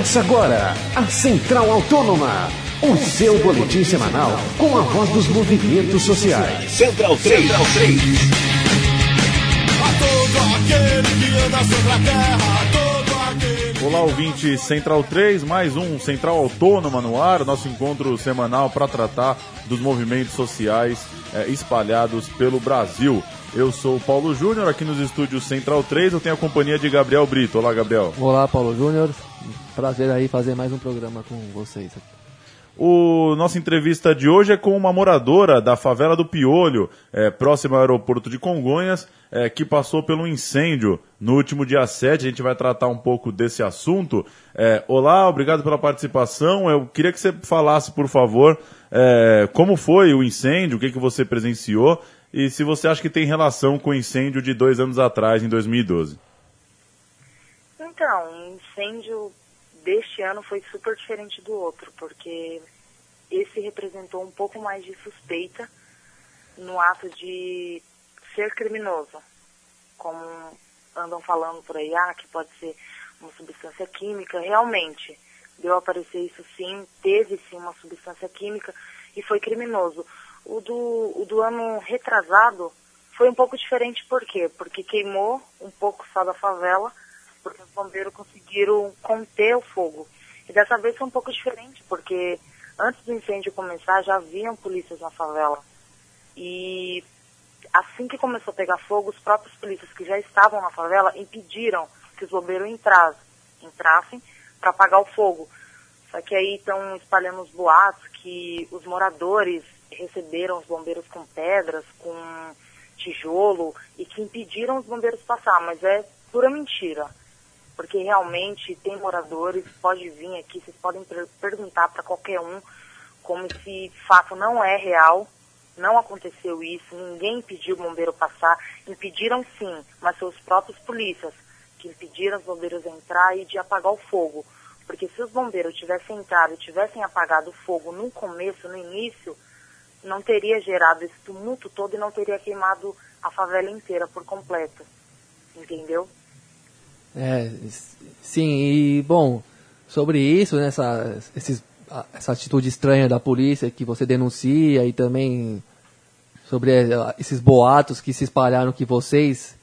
Começa agora a Central Autônoma, o seu boletim semanal com a voz dos movimentos sociais. Central 3. Central 3. A todo aquele que anda sobre a terra, a todo aquele... Olá, ouvinte Central 3, mais um Central Autônoma no ar, nosso encontro semanal para tratar dos movimentos sociais eh, espalhados pelo Brasil. Eu sou o Paulo Júnior, aqui nos estúdios Central 3, eu tenho a companhia de Gabriel Brito. Olá, Gabriel. Olá, Paulo Júnior. Prazer aí fazer mais um programa com vocês. O nossa entrevista de hoje é com uma moradora da favela do Piolho, é, próximo ao aeroporto de Congonhas, é, que passou pelo incêndio no último dia 7. A gente vai tratar um pouco desse assunto. É, olá, obrigado pela participação. Eu queria que você falasse, por favor, é, como foi o incêndio, o que, que você presenciou e se você acha que tem relação com o incêndio de dois anos atrás, em 2012. Então, incêndio deste ano foi super diferente do outro, porque esse representou um pouco mais de suspeita no ato de ser criminoso. Como andam falando por aí, ah, que pode ser uma substância química. Realmente, deu a aparecer isso sim, teve sim uma substância química e foi criminoso. O do, o do ano retrasado foi um pouco diferente, por quê? Porque queimou um pouco só da favela, porque os bombeiros conseguiram conter o fogo. E dessa vez foi um pouco diferente, porque antes do incêndio começar já haviam polícias na favela. E assim que começou a pegar fogo, os próprios polícias que já estavam na favela impediram que os bombeiros entrassem, entrassem para apagar o fogo. Só que aí estão espalhando os boatos que os moradores receberam os bombeiros com pedras, com tijolo e que impediram os bombeiros passar, mas é pura mentira. Porque realmente tem moradores, pode vir aqui, vocês podem per perguntar para qualquer um como esse fato não é real, não aconteceu isso, ninguém impediu o bombeiro passar, impediram sim, mas os próprios polícias que impediram os bombeiros entrar e de apagar o fogo. Porque se os bombeiros tivessem entrado e tivessem apagado o fogo no começo, no início, não teria gerado esse tumulto todo e não teria queimado a favela inteira por completo. Entendeu? É, sim, e bom, sobre isso, né, essa, esses, essa atitude estranha da polícia que você denuncia e também sobre é, esses boatos que se espalharam que vocês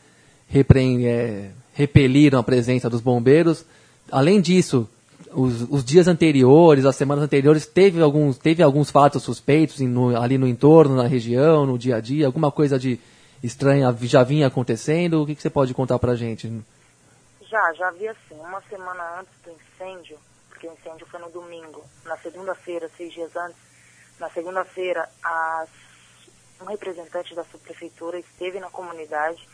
é, repeliram a presença dos bombeiros. Além disso, os, os, dias anteriores, as semanas anteriores, teve alguns, teve alguns fatos suspeitos no, ali no entorno, na região, no dia a dia, alguma coisa de estranha já vinha acontecendo? O que, que você pode contar pra gente? Já, já havia assim, uma semana antes do incêndio, porque o incêndio foi no domingo, na segunda-feira, seis dias antes, na segunda-feira, um representante da subprefeitura esteve na comunidade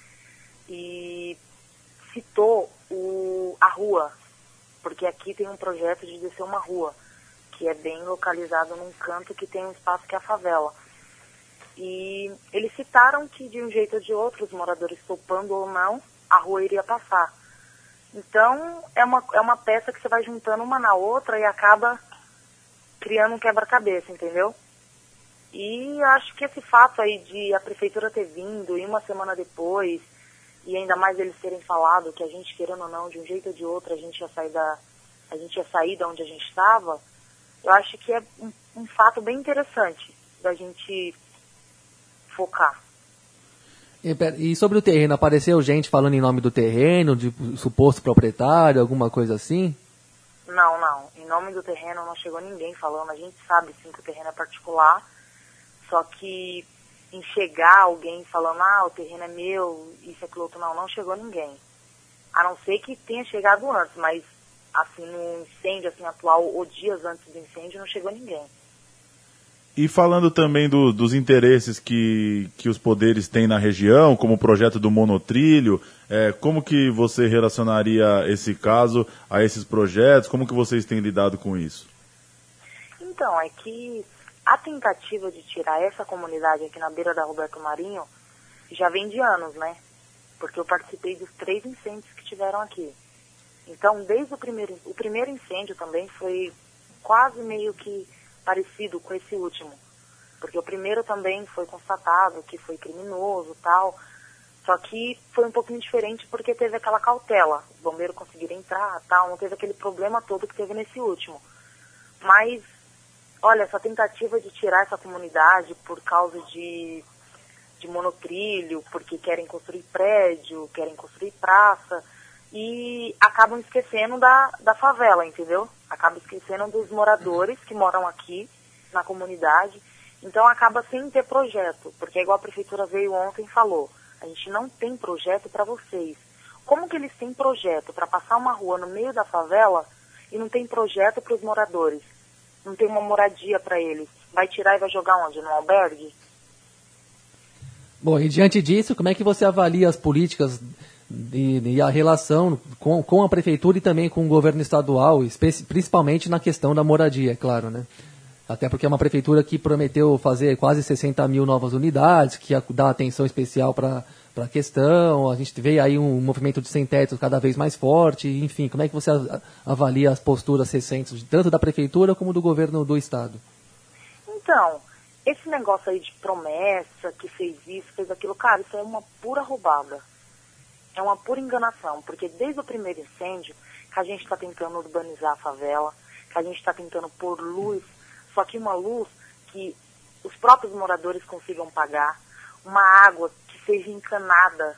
e citou o, a rua porque aqui tem um projeto de descer uma rua, que é bem localizado num canto que tem um espaço que é a favela. E eles citaram que de um jeito ou de outro, os moradores topando ou não, a rua iria passar. Então, é uma, é uma peça que você vai juntando uma na outra e acaba criando um quebra-cabeça, entendeu? E acho que esse fato aí de a prefeitura ter vindo e uma semana depois e ainda mais eles terem falado que a gente, querendo ou não, de um jeito ou de outro, a gente ia sair da, a gente ia sair da onde a gente estava, eu acho que é um, um fato bem interessante da gente focar. E sobre o terreno, apareceu gente falando em nome do terreno, de suposto proprietário, alguma coisa assim? Não, não. Em nome do terreno não chegou ninguém falando. A gente sabe sim que o terreno é particular, só que em chegar alguém falando, ah, o terreno é meu, isso, aquilo, outro, não, não chegou ninguém. A não ser que tenha chegado antes, mas assim, no incêndio assim, atual, ou dias antes do incêndio, não chegou ninguém. E falando também do, dos interesses que, que os poderes têm na região, como o projeto do monotrilho, é, como que você relacionaria esse caso a esses projetos? Como que vocês têm lidado com isso? Então, é que a tentativa de tirar essa comunidade aqui na beira da Roberto Marinho já vem de anos, né? Porque eu participei dos três incêndios que tiveram aqui. Então, desde o primeiro, o primeiro incêndio também foi quase meio que parecido com esse último. Porque o primeiro também foi constatado que foi criminoso tal. Só que foi um pouquinho diferente porque teve aquela cautela. Os bombeiros conseguiram entrar, tal, não teve aquele problema todo que teve nesse último. Mas, olha, essa tentativa de tirar essa comunidade por causa de, de monotrilho, porque querem construir prédio, querem construir praça, e acabam esquecendo da, da favela, entendeu? Acabam esquecendo dos moradores que moram aqui na comunidade. Então acaba sem ter projeto, porque igual a prefeitura veio ontem e falou, a gente não tem projeto para vocês. Como que eles têm projeto para passar uma rua no meio da favela e não tem projeto para os moradores? Não tem uma moradia para eles? Vai tirar e vai jogar onde? No albergue? Bom, e diante disso, como é que você avalia as políticas e, e a relação com, com a prefeitura e também com o governo estadual, principalmente na questão da moradia, é claro, né? Até porque é uma prefeitura que prometeu fazer quase 60 mil novas unidades, que ia dar atenção especial para a questão. A gente vê aí um movimento de sem-teto cada vez mais forte. Enfim, como é que você avalia as posturas recentes, tanto da prefeitura como do governo do estado? Então, esse negócio aí de promessa, que fez isso, fez aquilo, cara, isso é uma pura roubada. É uma pura enganação, porque desde o primeiro incêndio que a gente está tentando urbanizar a favela, que a gente está tentando pôr luz, só que uma luz que os próprios moradores consigam pagar, uma água que seja encanada,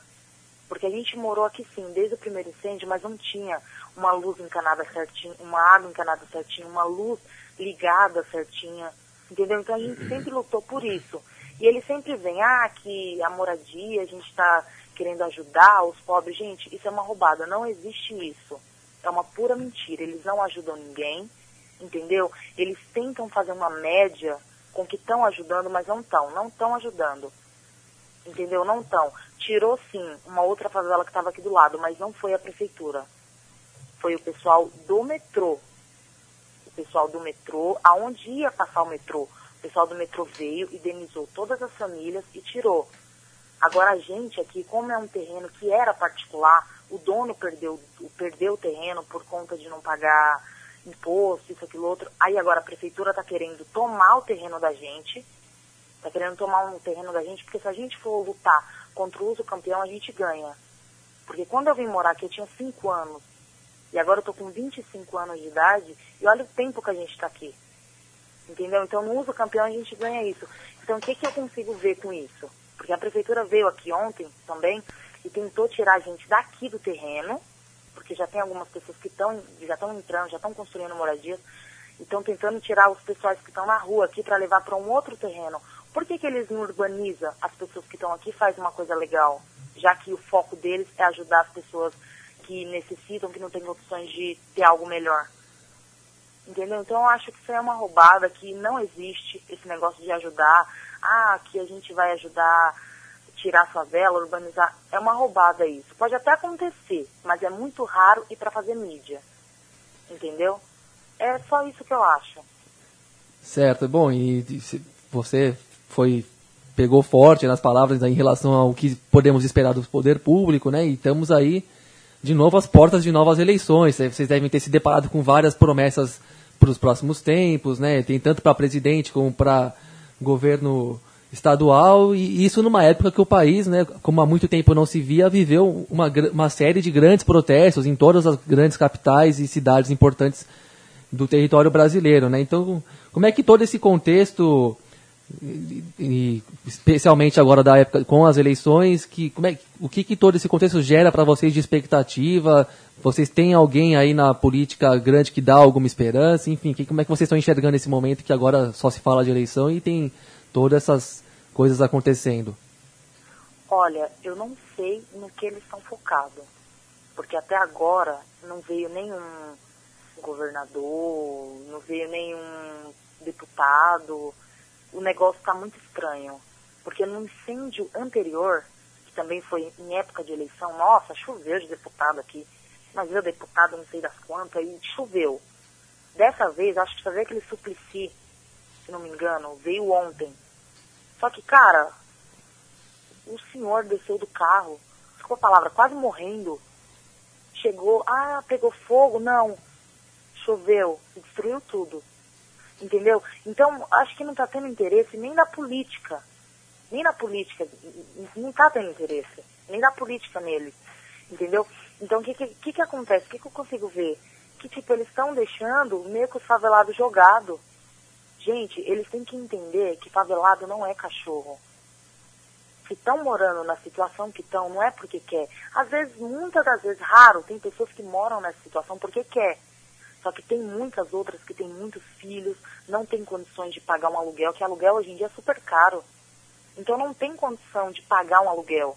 porque a gente morou aqui sim, desde o primeiro incêndio, mas não tinha uma luz encanada certinho, uma água encanada certinho, uma luz ligada certinha, entendeu? Então a gente sempre lutou por isso. E ele sempre vem, ah, que a moradia, a gente está querendo ajudar os pobres. Gente, isso é uma roubada, não existe isso. É uma pura mentira, eles não ajudam ninguém, entendeu? Eles tentam fazer uma média com que estão ajudando, mas não estão, não estão ajudando. Entendeu? Não estão. Tirou sim uma outra favela que estava aqui do lado, mas não foi a prefeitura. Foi o pessoal do metrô. O pessoal do metrô, aonde ia passar o metrô. O pessoal do metrô veio, indenizou todas as famílias e tirou. Agora a gente aqui, como é um terreno que era particular, o dono perdeu, perdeu o terreno por conta de não pagar imposto, isso, aquilo, outro. Aí agora a prefeitura está querendo tomar o terreno da gente, está querendo tomar um terreno da gente, porque se a gente for lutar contra o uso campeão, a gente ganha. Porque quando eu vim morar aqui, eu tinha 5 anos. E agora eu tô com 25 anos de idade, e olha o tempo que a gente está aqui. Entendeu? Então no uso campeão a gente ganha isso. Então o que, que eu consigo ver com isso? Porque a prefeitura veio aqui ontem também e tentou tirar a gente daqui do terreno, porque já tem algumas pessoas que estão já estão entrando, já estão construindo moradias, e estão tentando tirar os pessoais que estão na rua aqui para levar para um outro terreno. Por que, que eles não urbanizam as pessoas que estão aqui e faz uma coisa legal? Já que o foco deles é ajudar as pessoas que necessitam, que não têm opções de ter algo melhor. Entendeu? Então eu acho que isso é uma roubada, que não existe esse negócio de ajudar. Ah, que a gente vai ajudar tirar a favela, urbanizar. É uma roubada isso. Pode até acontecer, mas é muito raro e para fazer mídia. Entendeu? É só isso que eu acho. Certo, bom, e você foi pegou forte nas palavras em relação ao que podemos esperar do poder público, né? E estamos aí de novo às portas de novas eleições. Vocês devem ter se deparado com várias promessas para os próximos tempos, né? Tem tanto para presidente como para governo estadual e isso numa época que o país, né, como há muito tempo não se via, viveu uma, uma série de grandes protestos em todas as grandes capitais e cidades importantes do território brasileiro, né? Então, como é que todo esse contexto e, e especialmente agora da época com as eleições, que como é, o que, que todo esse contexto gera para vocês de expectativa? Vocês têm alguém aí na política grande que dá alguma esperança? Enfim, que, como é que vocês estão enxergando esse momento que agora só se fala de eleição e tem todas essas coisas acontecendo? Olha, eu não sei no que eles estão focados. Porque até agora não veio nenhum governador, não veio nenhum deputado. O negócio está muito estranho. Porque no incêndio anterior, que também foi em época de eleição, nossa, choveu de deputado aqui. Mas veio deputado não sei das quantas e choveu. Dessa vez, acho que veio aquele suplici, se não me engano, veio ontem. Só que, cara, o senhor desceu do carro, ficou a palavra quase morrendo. Chegou, ah, pegou fogo, não. Choveu, destruiu tudo. Entendeu? Então, acho que não está tendo interesse nem da política. Nem na política, não está tendo interesse. Nem na política neles. Entendeu? Então, o que, que, que acontece? O que, que eu consigo ver? Que, tipo, eles estão deixando meio que os favelados jogado. Gente, eles têm que entender que favelado não é cachorro. Se estão morando na situação que estão, não é porque quer. Às vezes, muitas das vezes, raro, tem pessoas que moram nessa situação porque quer. Só que tem muitas outras que têm muitos filhos, não tem condições de pagar um aluguel, que aluguel hoje em dia é super caro. Então não tem condição de pagar um aluguel.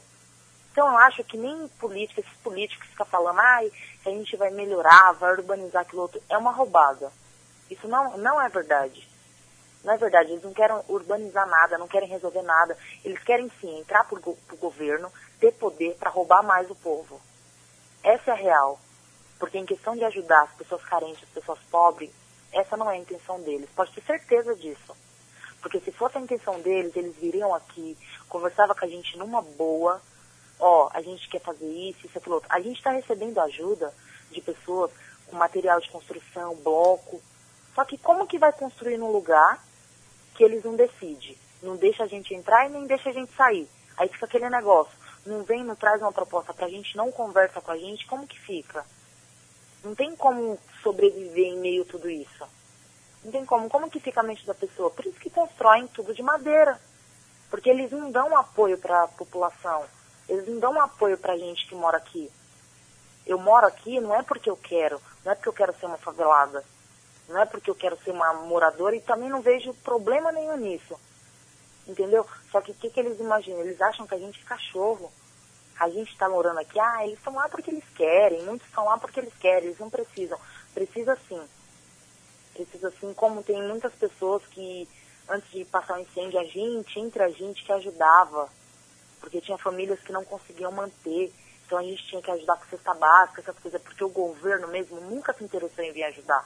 Então eu acho que nem política, esses políticos ficam falando, ai, que a gente vai melhorar, vai urbanizar aquilo outro, é uma roubada. Isso não, não é verdade. Não é verdade, eles não querem urbanizar nada, não querem resolver nada. Eles querem sim entrar para o governo, ter poder para roubar mais o povo. Essa é a real. Porque em questão de ajudar as pessoas carentes, as pessoas pobres, essa não é a intenção deles. Pode ter certeza disso. Porque se fosse a intenção deles, eles viriam aqui, conversavam com a gente numa boa, ó, a gente quer fazer isso, isso, aquilo outro. A gente está recebendo ajuda de pessoas com material de construção, bloco. Só que como que vai construir num lugar que eles não decidem? Não deixa a gente entrar e nem deixa a gente sair. Aí fica aquele negócio. Não vem, não traz uma proposta pra gente, não conversa com a gente, como que fica? Não tem como sobreviver em meio a tudo isso. Não tem como. Como que fica a mente da pessoa? Por isso que constroem tudo de madeira. Porque eles não dão apoio para a população. Eles não dão apoio para a gente que mora aqui. Eu moro aqui não é porque eu quero. Não é porque eu quero ser uma favelada. Não é porque eu quero ser uma moradora e também não vejo problema nenhum nisso. Entendeu? Só que o que, que eles imaginam? Eles acham que a gente é cachorro. A gente está morando aqui, ah, eles estão lá porque eles querem, muitos estão lá porque eles querem, eles não precisam. Precisa sim. Precisa sim, como tem muitas pessoas que, antes de passar o incêndio, a gente, entre a gente, que ajudava. Porque tinha famílias que não conseguiam manter. Então a gente tinha que ajudar com cesta básica, essas coisas, porque o governo mesmo nunca se interessou em vir ajudar.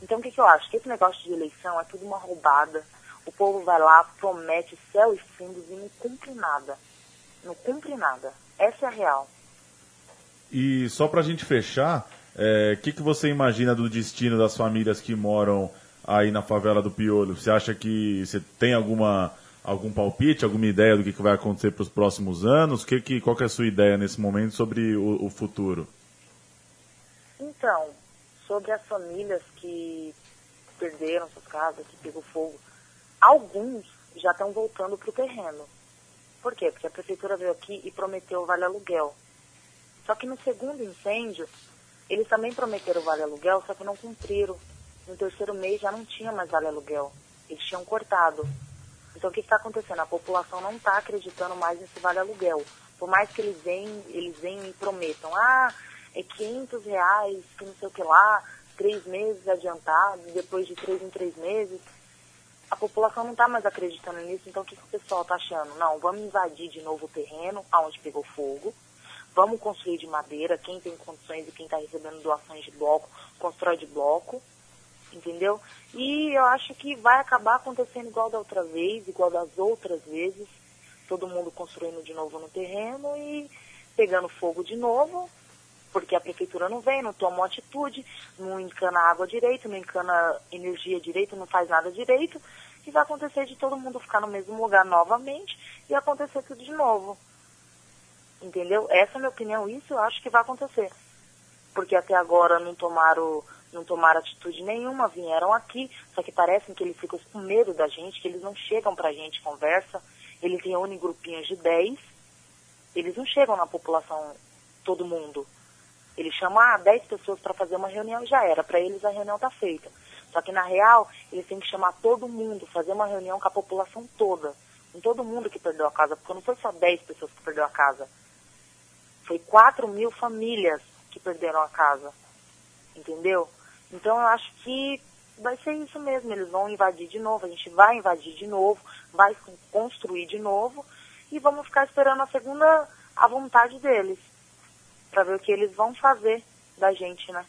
Então o que, que eu acho? Que esse negócio de eleição é tudo uma roubada. O povo vai lá, promete céu e fundos e não cumpre nada. Não cumpre nada. Essa é a real. E só para a gente fechar, o é, que, que você imagina do destino das famílias que moram aí na favela do Piolho? Você acha que você tem alguma algum palpite, alguma ideia do que, que vai acontecer para os próximos anos? Que, que, qual que é a sua ideia nesse momento sobre o, o futuro? Então, sobre as famílias que perderam suas casas, que pegou fogo, alguns já estão voltando para o terreno. Por quê? Porque a prefeitura veio aqui e prometeu o vale aluguel. Só que no segundo incêndio, eles também prometeram o vale aluguel, só que não cumpriram. No terceiro mês já não tinha mais vale aluguel. Eles tinham cortado. Então o que está acontecendo? A população não está acreditando mais nesse vale aluguel. Por mais que eles venham, eles venham e prometam, ah, é 500 reais, que não sei o que lá, três meses adiantado, depois de três em três meses. A população não está mais acreditando nisso, então o que, que o pessoal está achando? Não, vamos invadir de novo o terreno, aonde pegou fogo, vamos construir de madeira, quem tem condições e quem está recebendo doações de bloco, constrói de bloco, entendeu? E eu acho que vai acabar acontecendo igual da outra vez, igual das outras vezes, todo mundo construindo de novo no terreno e pegando fogo de novo, porque a prefeitura não vem, não toma uma atitude, não encana água direito, não encana energia direito, não faz nada direito, e vai acontecer de todo mundo ficar no mesmo lugar novamente e acontecer tudo de novo. Entendeu? Essa é a minha opinião, isso eu acho que vai acontecer. Porque até agora não tomaram, não tomaram atitude nenhuma, vieram aqui, só que parecem que eles ficam com medo da gente, que eles não chegam pra gente, conversa, eles reúnem grupinhos de 10, eles não chegam na população, todo mundo. Eles chamam ah, 10 pessoas para fazer uma reunião e já era, para eles a reunião está feita. Só que na real, eles têm que chamar todo mundo, fazer uma reunião com a população toda. Com todo mundo que perdeu a casa, porque não foi só 10 pessoas que perdeu a casa foi 4 mil famílias que perderam a casa. Entendeu? Então eu acho que vai ser isso mesmo. Eles vão invadir de novo, a gente vai invadir de novo, vai construir de novo e vamos ficar esperando a segunda a vontade deles. Para ver o que eles vão fazer da gente, né?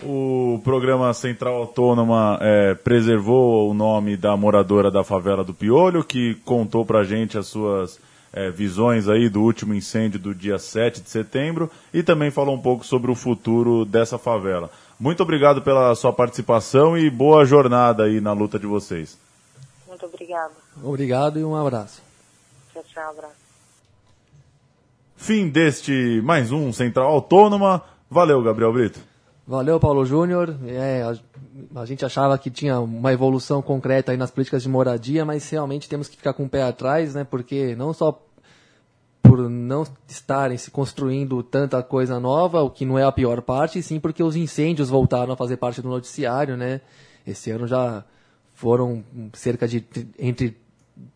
O programa Central Autônoma é, preservou o nome da moradora da favela do Piolho, que contou pra gente as suas é, visões aí do último incêndio do dia 7 de setembro e também falou um pouco sobre o futuro dessa favela. Muito obrigado pela sua participação e boa jornada aí na luta de vocês. Muito obrigada. Obrigado e um abraço. Tchau, tchau, abraço. Fim deste mais um Central Autônoma. Valeu, Gabriel Brito. Valeu, Paulo Júnior. É, a, a gente achava que tinha uma evolução concreta aí nas políticas de moradia, mas realmente temos que ficar com o pé atrás, né? Porque não só por não estarem se construindo tanta coisa nova, o que não é a pior parte, sim porque os incêndios voltaram a fazer parte do noticiário, né? Esse ano já foram cerca de entre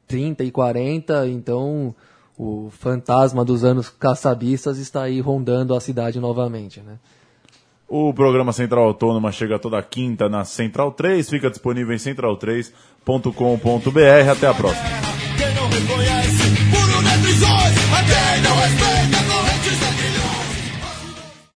30 e 40, então o fantasma dos anos caçabistas está aí rondando a cidade novamente, né? O programa Central Autônoma chega toda quinta na Central 3, fica disponível em central3.com.br. Até a próxima. Quem não reconhece